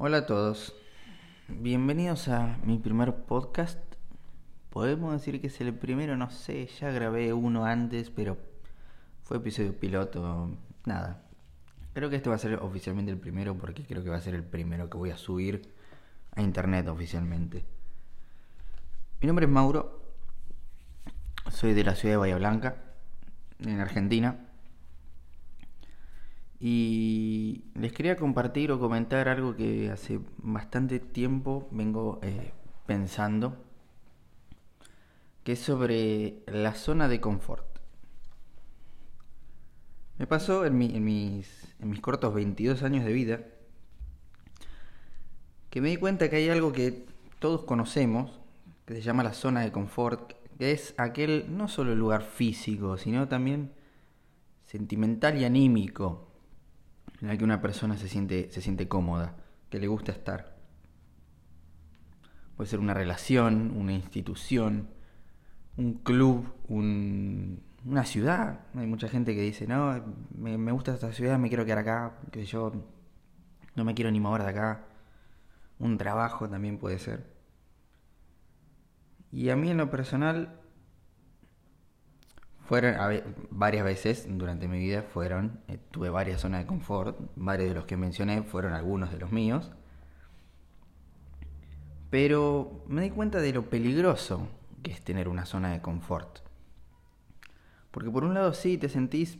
Hola a todos, bienvenidos a mi primer podcast. Podemos decir que es el primero, no sé, ya grabé uno antes, pero fue episodio piloto, nada. Creo que este va a ser oficialmente el primero porque creo que va a ser el primero que voy a subir a internet oficialmente. Mi nombre es Mauro, soy de la ciudad de Bahía Blanca, en Argentina. Y les quería compartir o comentar algo que hace bastante tiempo vengo eh, pensando, que es sobre la zona de confort. Me pasó en, mis, en mis cortos 22 años de vida que me di cuenta que hay algo que todos conocemos, que se llama la zona de confort, que es aquel no solo lugar físico, sino también sentimental y anímico en el que una persona se siente, se siente cómoda, que le gusta estar. Puede ser una relación, una institución, un club, una ciudad. Hay mucha gente que dice, no, me, me, gusta esta ciudad, me quiero quedar acá, que yo no me quiero ni mover de acá. Un trabajo también puede ser. Y a mí en lo personal fueron varias veces durante mi vida, fueron, eh, tuve varias zonas de confort, varios de los que mencioné fueron algunos de los míos, pero me di cuenta de lo peligroso que es tener una zona de confort. Porque por un lado sí te sentís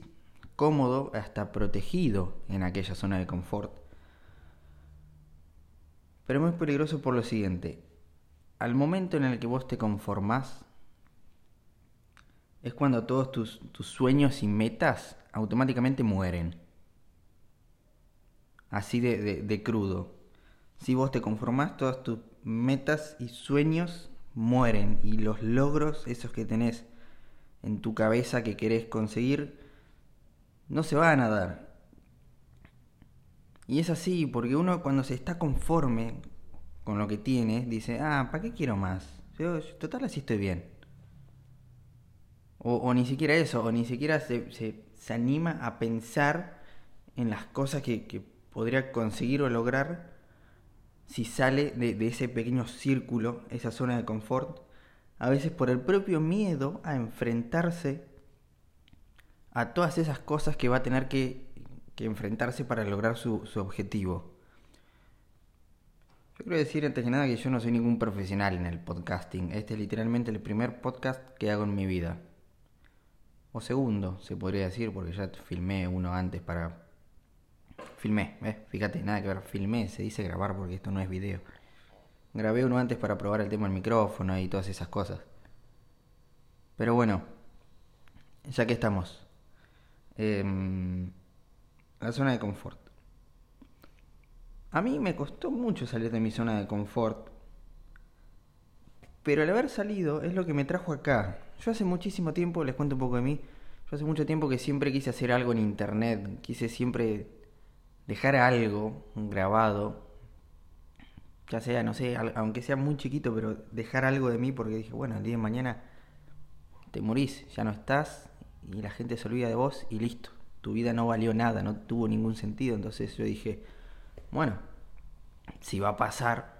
cómodo, hasta protegido en aquella zona de confort, pero es muy peligroso por lo siguiente, al momento en el que vos te conformás, es cuando todos tus, sueños y metas automáticamente mueren. Así de, crudo. Si vos te conformás, todas tus metas y sueños mueren y los logros, esos que tenés en tu cabeza que querés conseguir, no se van a dar. Y es así, porque uno cuando se está conforme con lo que tiene, dice, ah, ¿para qué quiero más? Yo, total, así estoy bien. O, ni siquiera eso, o ni siquiera se, se, anima a pensar en las cosas que, que, podría conseguir o lograr si sale de, de ese pequeño círculo, esa zona de confort, a veces por el propio miedo a enfrentarse a todas esas cosas que va a tener que, que enfrentarse para lograr su, su, objetivo. Yo quiero decir antes que nada que yo no soy ningún profesional en el podcasting. Este es literalmente el primer podcast que hago en mi vida o segundo, se podría decir, porque ya filmé uno antes para... Filmé, ¿ves? Fíjate, nada que ver, filmé, se dice grabar porque esto no es video. Grabé uno antes para probar el tema del micrófono y todas esas cosas. Pero bueno, ya que estamos. Em, la zona de confort. A mí me costó mucho salir de mi zona de confort. Pero al haber salido es lo que me trajo acá. Yo hace muchísimo tiempo, les cuento un poco de mí, yo hace mucho tiempo que siempre quise hacer algo en internet, quise siempre dejar algo grabado, ya sea, no sé, aunque sea muy chiquito, pero dejar algo de mí porque dije, bueno, el día de mañana te morís, ya no estás y la gente se olvida de vos y listo, tu vida no valió nada, no tuvo ningún sentido, entonces yo dije, bueno, si va a pasar,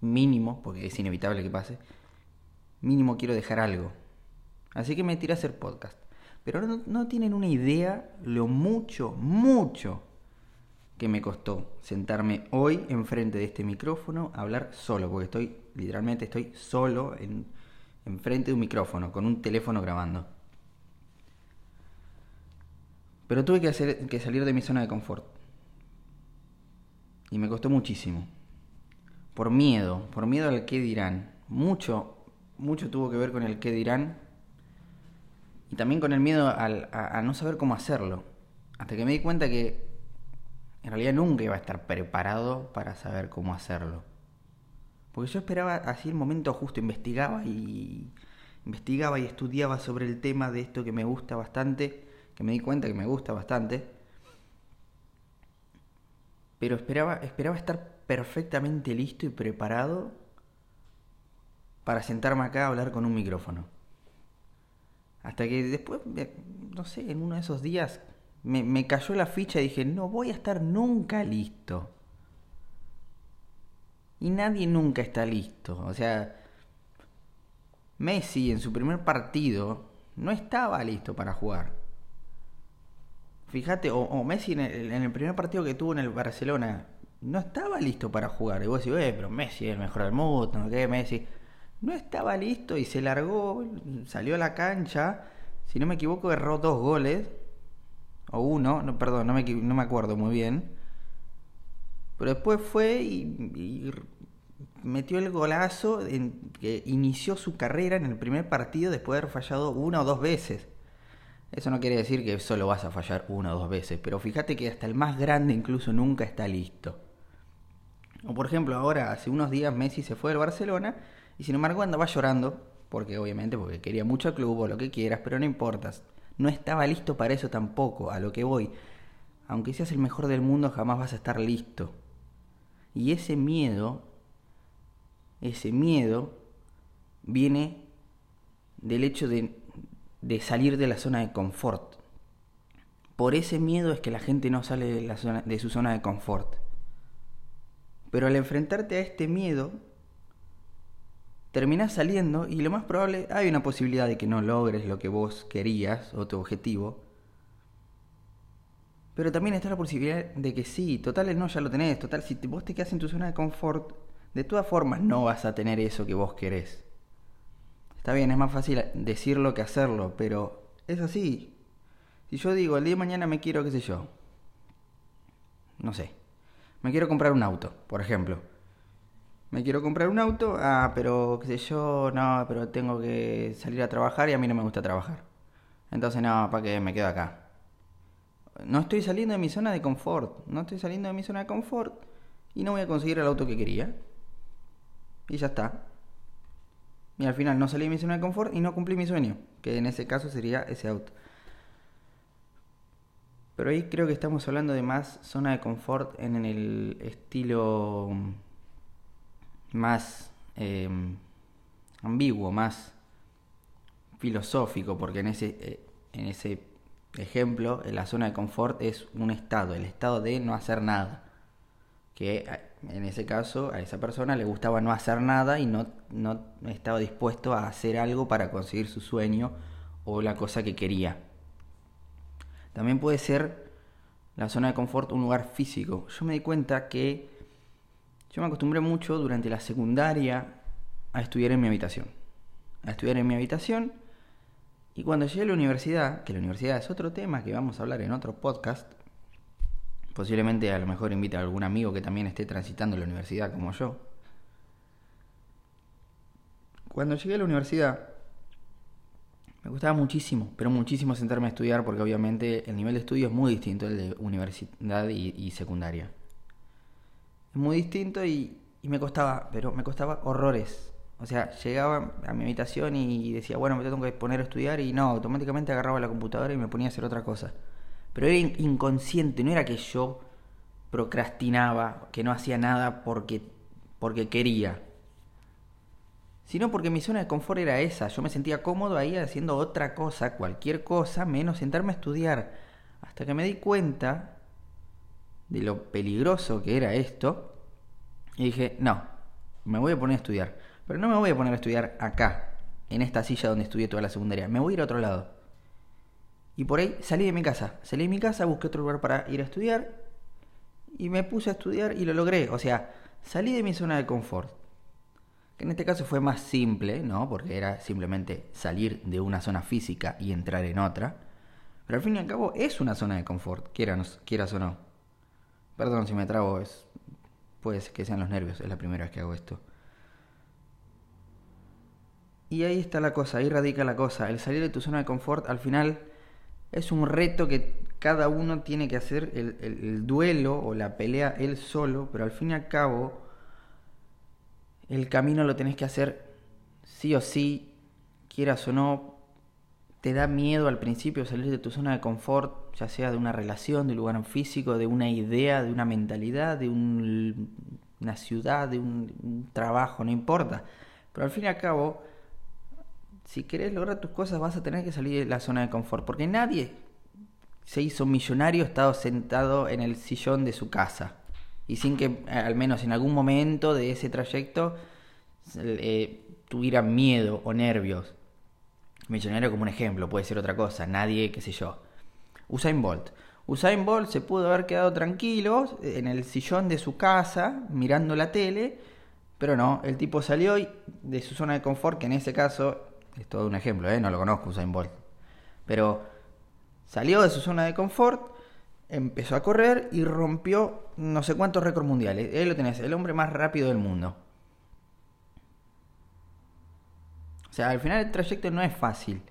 mínimo, porque es inevitable que pase, mínimo quiero dejar algo, Así que me tiré a hacer podcast. Pero no, tienen una idea lo mucho, mucho que me costó sentarme hoy enfrente de este micrófono a hablar solo, porque estoy, literalmente estoy solo en, enfrente de un micrófono, con un teléfono grabando. Pero tuve que, hacer, que salir de mi zona de confort. Y me costó muchísimo. Por miedo, por miedo al qué dirán. Mucho, mucho tuvo que ver con el qué dirán y también con el miedo a, no saber cómo hacerlo. Hasta que me di cuenta que en realidad nunca iba a estar preparado para saber cómo hacerlo. Porque yo esperaba así el momento justo, investigaba y investigaba y estudiaba sobre el tema de esto que me gusta bastante, que me di cuenta que me gusta bastante. Pero esperaba, esperaba estar perfectamente listo y preparado para sentarme acá a hablar con un micrófono. Hasta que después, no sé, en uno de esos días me, cayó la ficha y dije, no voy a estar nunca listo. Y nadie nunca está listo. O sea, Messi en su primer partido no estaba listo para jugar. Fíjate, o, Messi en el, primer partido que tuvo en el Barcelona no estaba listo para jugar. Y vos decís, eh, pero Messi es el mejor del mundo, ¿no qué? Messi no estaba listo y se largó, salió a la cancha. Si no me equivoco, erró dos goles. O uno, no, perdón, no me, no me acuerdo muy bien. Pero después fue y, metió el golazo en, que inició su carrera en el primer partido después de haber fallado una o dos veces. Eso no quiere decir que solo vas a fallar una o dos veces, pero fíjate que hasta el más grande incluso nunca está listo. O por ejemplo, ahora hace unos días Messi se fue del Barcelona y sin embargo andaba llorando, porque obviamente porque quería mucho al club o lo que quieras, pero no importa. No estaba listo para eso tampoco, a lo que voy. Aunque seas el mejor del mundo, jamás vas a estar listo. Y ese miedo, ese miedo viene del hecho de, de salir de la zona de confort. Por ese miedo es que la gente no sale de, la zona, de su zona de confort. Pero al enfrentarte a este miedo, terminás saliendo y lo más probable hay una posibilidad de que no logres lo que vos querías o tu objetivo, pero también está la posibilidad de que sí, total no, ya lo tenés, total, si vos te quedas en tu zona de confort, de todas formas no vas a tener eso que vos querés. Está bien, es más fácil decirlo que hacerlo, pero es así. Si yo digo, el día de mañana me quiero, qué sé yo, no sé, me quiero comprar un auto, por ejemplo. Me quiero comprar un auto, ah, pero qué sé yo, no, pero tengo que salir a trabajar y a mí no me gusta trabajar. Entonces, no, ¿para qué me quedo acá? no estoy saliendo de mi zona de confort, no estoy saliendo de mi zona de confort y no voy a conseguir el auto que quería. Y ya está. Y al final no salí de mi zona de confort y no cumplí mi sueño, que en ese caso sería ese auto. Pero ahí creo que estamos hablando de más zona de confort en el estilo más em, ambiguo, más filosófico, porque en ese, eh, en ese ejemplo, la zona de confort es un estado, el estado de no hacer nada. Que en ese caso a esa persona le gustaba no hacer nada y no, no estaba dispuesto a hacer algo para conseguir su sueño o la cosa que quería. También puede ser la zona de confort un lugar físico. Yo me di cuenta que yo me acostumbré mucho durante la secundaria a estudiar en mi habitación. A estudiar en mi habitación y cuando llegué a la universidad, que la universidad es otro tema que vamos a hablar en otro podcast, posiblemente a lo mejor invite a algún amigo que también esté transitando la universidad como yo. Cuando llegué a la universidad, me gustaba muchísimo, pero muchísimo sentarme a estudiar porque obviamente el nivel de estudio es muy distinto al de universidad y, secundaria. Es muy distinto y, y me costaba, pero me costaba horrores. O sea, llegaba a mi habitación y decía, bueno, me tengo que poner a estudiar y no, automáticamente agarraba la computadora y me ponía a hacer otra cosa. Pero era inconsciente, no era que yo procrastinaba, que no hacía nada porque, porque quería, sino porque mi zona de confort era esa. Yo me sentía cómodo ahí haciendo otra cosa, cualquier cosa, menos sentarme a estudiar. Hasta que me di cuenta de lo peligroso que era esto y dije, no, me voy a poner a estudiar. Pero no me voy a poner a estudiar acá, en esta silla donde estudié toda la secundaria. Me voy a ir a otro lado. Y por ahí salí de mi casa. Salí de mi casa, busqué otro lugar para ir a estudiar. Y me puse a estudiar y lo logré. O sea, salí de mi zona de confort. Que en este caso fue más simple, ¿no? Porque era simplemente salir de una zona física y entrar en otra. Pero al fin y al cabo es una zona de confort, quieras, quieras o no. Perdón si me trago, es, puede ser que sean los nervios, es la primera vez que hago esto. Y ahí está la cosa, ahí radica la cosa. El salir de tu zona de confort al final es un reto que cada uno tiene que hacer el, duelo o la pelea él solo, pero al fin y al cabo el camino lo tenés que hacer sí o sí, quieras o no. Te da miedo al principio salir de tu zona de confort, ya sea de una relación, de un lugar físico, de una idea, de una mentalidad, de una ciudad, de un trabajo, no importa. Pero al fin y al cabo si querés lograr tus cosas vas a tener que salir de la zona de confort, porque nadie se hizo millonario estado sentado en el sillón de su casa. Y sin que al menos en algún momento de ese trayecto eh, tuviera miedo o nervios. Millonario como un ejemplo, puede ser otra cosa, nadie, qué sé yo. Usain Bolt. Usain Bolt se pudo haber quedado tranquilo en el sillón de su casa mirando la tele, pero no, el tipo salió de su zona de confort, que en ese caso, es todo un ejemplo, ¿eh? no lo conozco Usain Bolt, pero salió de su zona de confort, empezó a correr y rompió no sé cuántos récords mundiales. Él lo tenés, el hombre más rápido del mundo. O sea, al final el trayecto no es fácil,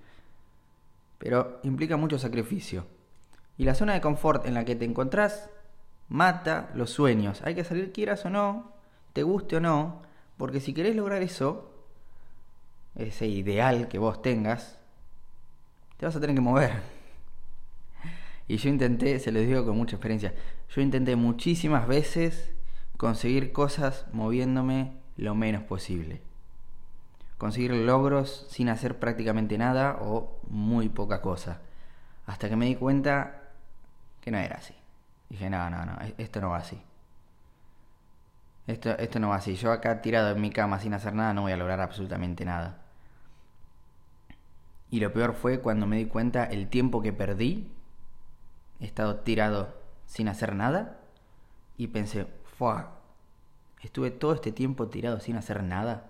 pero implica mucho sacrificio. Y la zona de confort en la que te encontrás mata los sueños. Hay que salir quieras o no, te guste o no, porque si querés lograr eso, ese ideal que vos tengas, te vas a tener que mover. Y yo intenté, se los digo con mucha experiencia, yo intenté muchísimas veces conseguir cosas moviéndome lo menos posible. Conseguir logros sin hacer prácticamente nada o muy poca cosa. Hasta que me di cuenta que no era así. Dije, no, no, no, e-, esto no va así. Esto, esto no va así. Yo acá tirado en mi cama sin hacer nada no voy a lograr absolutamente nada. Y lo peor fue cuando me di cuenta el tiempo que perdí. He estado tirado sin hacer nada. Y pensé, ¡fua! Estuve todo este tiempo tirado sin hacer nada.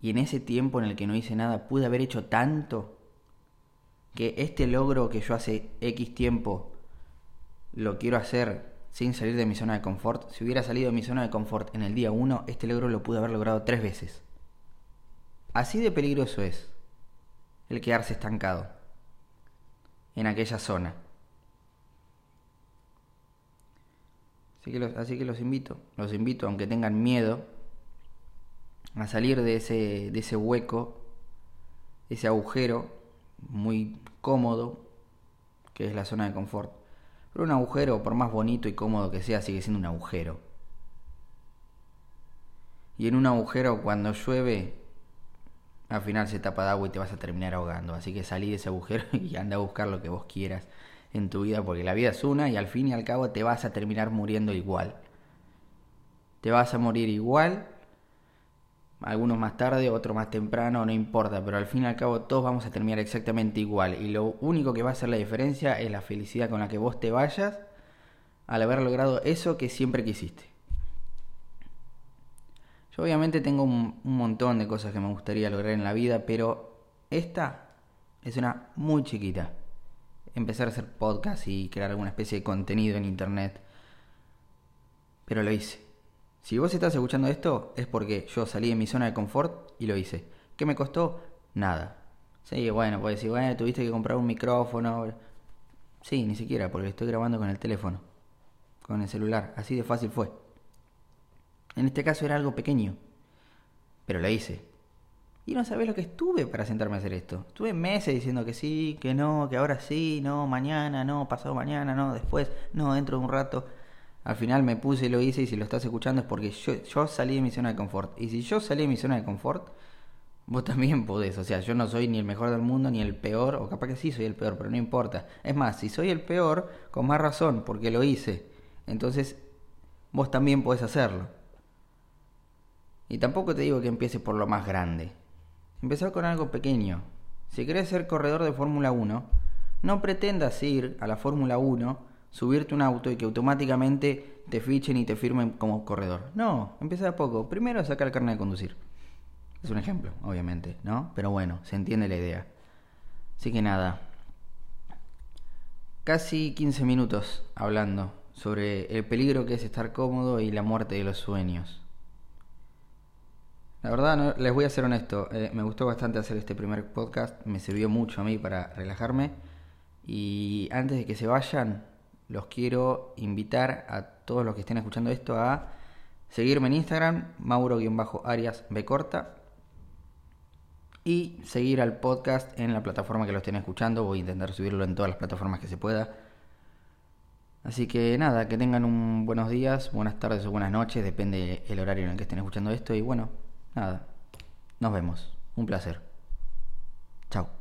Y en ese tiempo en el que no hice nada pude haber hecho tanto que este logro que yo hace X tiempo lo quiero hacer sin salir de mi zona de confort, si hubiera salido de mi zona de confort en el día 1, este logro lo pude haber logrado tres veces. Así de peligroso es el quedarse estancado en aquella zona. Así que, los, así que los invito, los invito, aunque tengan miedo, a salir de ese, de ese hueco, ese agujero muy cómodo, que es la zona de confort. Pero un agujero, por más bonito y cómodo que sea, sigue siendo un agujero. Y en un agujero, cuando llueve, al final se tapa de agua y te vas a terminar ahogando. Así que salí de ese agujero y anda a buscar lo que vos quieras en tu vida, porque la vida es una y al fin y al cabo te vas a terminar muriendo igual. Te vas a morir igual algunos más tarde, otros más temprano, no importa, pero al fin y al cabo todos vamos a terminar exactamente igual y lo único que va a hacer la diferencia es la felicidad con la que vos te vayas al haber logrado eso que siempre quisiste. Obviamente tengo un, montón de cosas que me gustaría lograr en la vida, pero esta es una muy chiquita. Empezar a hacer podcast y crear alguna especie de contenido en internet. Pero lo hice. Si vos estás escuchando esto es porque yo salí de mi zona de confort y lo hice. ¿Qué me costó? Nada. Sí, bueno, pues decir, bueno, tuviste que comprar un micrófono. Sí, ni siquiera, porque estoy grabando con el teléfono, con el celular. Así de fácil fue. En este caso era algo pequeño, pero lo hice. Y no sabés lo que estuve para sentarme a hacer esto. Estuve meses diciendo que sí, que no, que ahora sí, no, mañana, no, pasado mañana, no, después, no, dentro de un rato al final me puse y lo hice y si lo estás escuchando es porque yo, salí de mi zona de confort. Y si yo salí de mi zona de confort, vos también podés. O sea, yo no soy ni el mejor del mundo ni el peor, o capaz que sí soy el peor, pero no importa. Es más, si soy el peor, con más razón, porque lo hice. Entonces, vos también podés hacerlo. Y tampoco te digo que empieces por lo más grande. Empezar con algo pequeño. Si querés ser corredor de Fórmula 1, no pretendas ir a la Fórmula 1 subirte un auto y que automáticamente te fichen y te firmen como corredor. No, empieza a poco. Primero sacar el carnet de conducir. Es un ejemplo, obviamente, ¿no? Pero bueno, se entiende la idea. Así que nada. Casi 15 minutos hablando sobre el peligro que es estar cómodo y la muerte de los sueños. La verdad, les voy a ser honesto, eh, me gustó bastante hacer este primer podcast, me sirvió mucho a mí para relajarme y antes de que se vayan, los quiero invitar a todos los que estén escuchando esto a seguirme en Instagram, Mauro-Arias corta y seguir al podcast en la plataforma que lo estén escuchando. Voy a intentar subirlo en todas las plataformas que se pueda. Así que nada, que tengan un buenos días, buenas tardes o buenas noches, depende el horario en el que estén escuchando esto. Y bueno, nada, nos vemos. Un placer. Chao.